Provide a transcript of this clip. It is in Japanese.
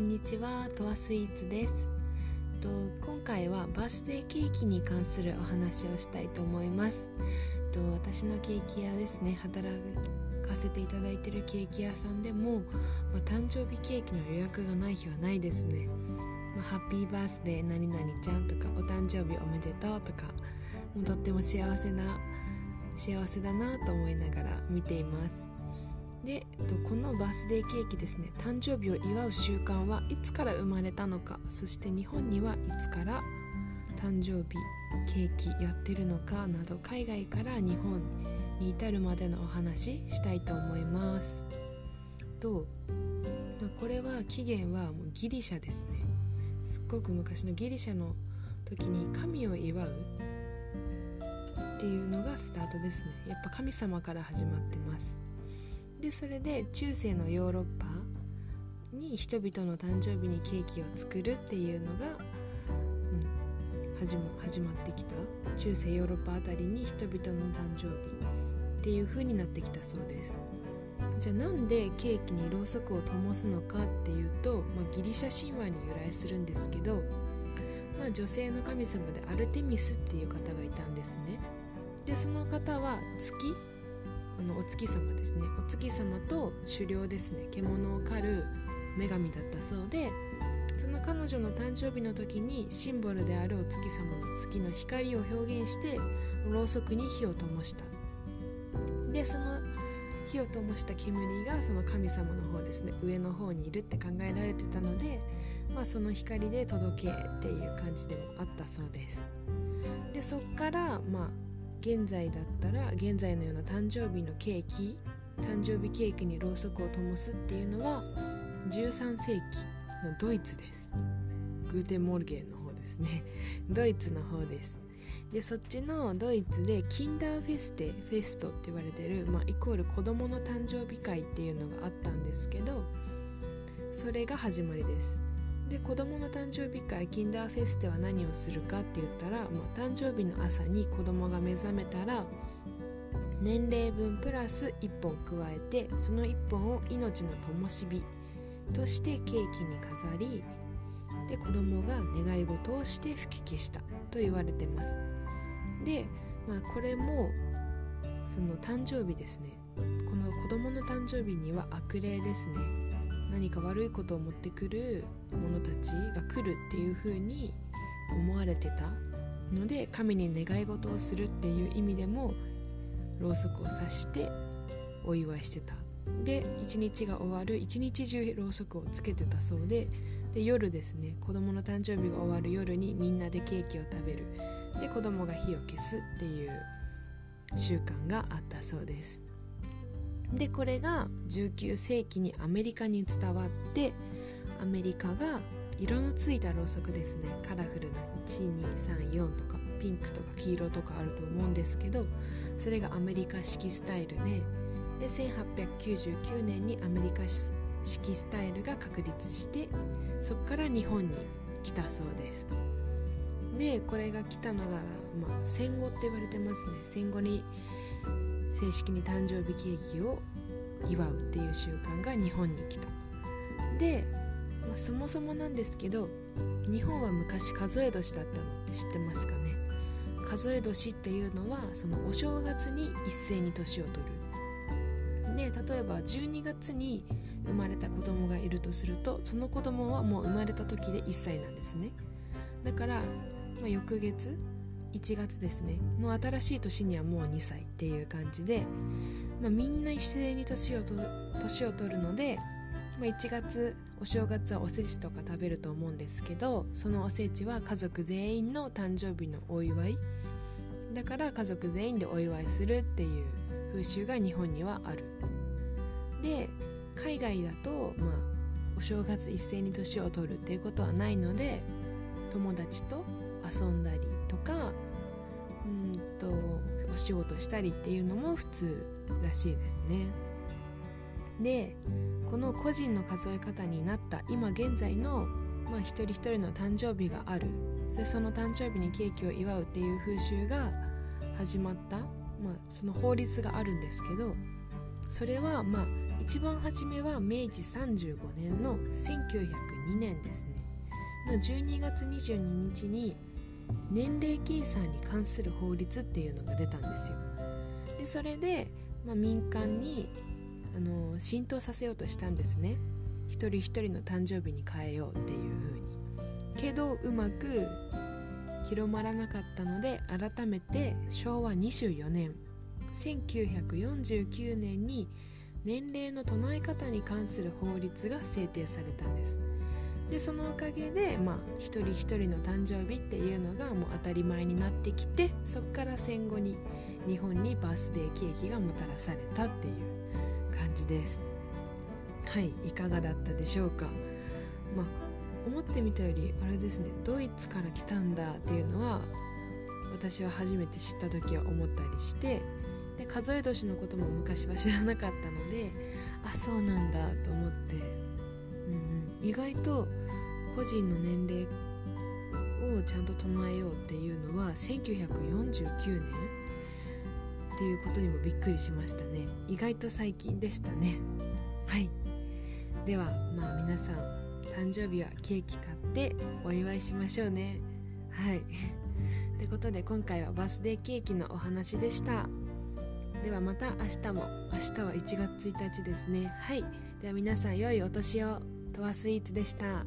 んにちはとわスイーツです。と今回はバースデーケーキに関するお話をしたいと思います。と私のケーキ屋ですね働かせていただいてるケーキ屋さんでも、まあ、誕生日ケーキの予約がない日はないですね、まあ、ハッピーバースデー何々ちゃんとかお誕生日おめでとうとかもうとっても幸せな幸せだなと思いながら見ています。でえっとこのバースデーケーキですね誕生日を祝う習慣はいつから生まれたのかそして日本にはいつから誕生日ケーキやってるのかなど海外から日本に至るまでのお話したいと思います。と、まあ、これは起源はもうギリシャですね。すっごく昔のギリシャの時に神を祝うっていうのがスタートですね。やっぱ神様から始まってます。でそれで中世のヨーロッパに人々の誕生日にケーキを作るっていうのが、うん、始ま始まってきた。中世ヨーロッパあたりに人々の誕生日っていう風になってきたそうです。じゃあなんでケーキにろうそくを灯すのかっていうと、まあ、ギリシャ神話に由来するんですけど、まあ、女性の神様でアルテミスっていう方がいたんですね。でその方は月あのお月様ですね。お月様と狩猟ですね。獣を狩る女神だったそうでその彼女の誕生日の時にシンボルであるお月様の月の光を表現してろうそくに火を灯した。でその火を灯した煙がその神様の方ですね。上の方にいるって考えられてたので、まあ、その光で届けっていう感じでもあったそうです。でそっからまあ現在だったら現在のような誕生日のケーキ誕生日ケーキにろうそくを灯すっていうのは13世紀のドイツです。 Guten Morgen の方ですね。ドイツの方です。でそっちのドイツで Kinderfeste Fest って言われてる、まあ、イコール子供の誕生日会っていうのがあったんですけどそれが始まりです。で子供の誕生日会キンダーフェステは何をするかって言ったら、まあ、誕生日の朝に子供が目覚めたら年齢分プラス1本加えてその1本を命の灯火としてケーキに飾りで子供が願い事をして吹き消したと言われてます。で、まあ、これもその誕生日ですね。この子供の誕生日には悪霊ですね。何か悪いことを持ってくる者たちが来るっていう風に思われてたので神に願い事をするっていう意味でもろうそくを刺してお祝いしてた。で一日が終わる。一日中ろうそくをつけてたそうで。で夜ですね。子供の誕生日が終わる夜にみんなでケーキを食べる。で子供が火を消すっていう習慣があったそうです。でこれが19世紀にアメリカに伝わってアメリカが色のついたろうそくですね。カラフルな1234とかピンクとか黄色とかあると思うんですけどそれがアメリカ式スタイルでで1899年にアメリカ式スタイルが確立してそこから日本に来たそうです。でこれが来たのが、まあ、戦後って言われてますね。戦後に正式に誕生日ケーキを祝うっていう習慣が日本に来た。で、まあ、そもそもなんですけど日本は昔数え年だったのって知ってますかね？数え年っていうのはそのお正月に一斉に年を取る。で例えば12月に生まれた子供がいるとするとその子供はもう生まれた時で1歳なんですね。だから、まあ、翌月1月ですね。の新しい年にはもう2歳っていう感じで、まあ、みんな一斉に年をと年を取るので、まあ、1月お正月はおせちとか食べると思うんですけどそのおせちは家族全員の誕生日のお祝い。だから家族全員でお祝いするっていう風習が日本にはある。で海外だとまあお正月一斉に年を取るっていうことはないので友達と遊んだりとかうんとお仕事したりっていうのも普通らしいですね。でこの個人の数え方になった今現在の、まあ、一人一人の誕生日がある。でその誕生日にケーキを祝うっていう風習が始まった、まあ、その法律があるんですけどそれはまあ一番初めは明治35年の1902年ですね。の12月22日に年齢計算に関する法律っていうのが出たんですよ。でそれで、まあ、民間にあの浸透させようとしたんですね。一人一人の誕生日に変えようっていう風に。けどうまく広まらなかったので改めて昭和24年1949年に年齢の唱え方に関する法律が制定されたんです。でそのおかげで、まあ、一人一人の誕生日っていうのがもう当たり前になってきてそこから戦後に日本にバースデーケーキがもたらされたっていう感じです。はいいかがだったでしょうか？まあ思ってみたよりあれですね。ドイツから来たんだっていうのは私は初めて知った時は思ったりしてで数え年のことも昔は知らなかったのであそうなんだと思って、意外と個人の年齢をちゃんと唱えようっていうのは1949年っていうことにもびっくりしましたね。意外と最近でしたね。はい。ではまあ皆さん誕生日はケーキ買ってお祝いしましょうね。はい。ってことで今回はバースデーケーキのお話でした。ではまた明日も。明日は1月1日ですね。はい。では皆さん良いお年を。はスイーツでした。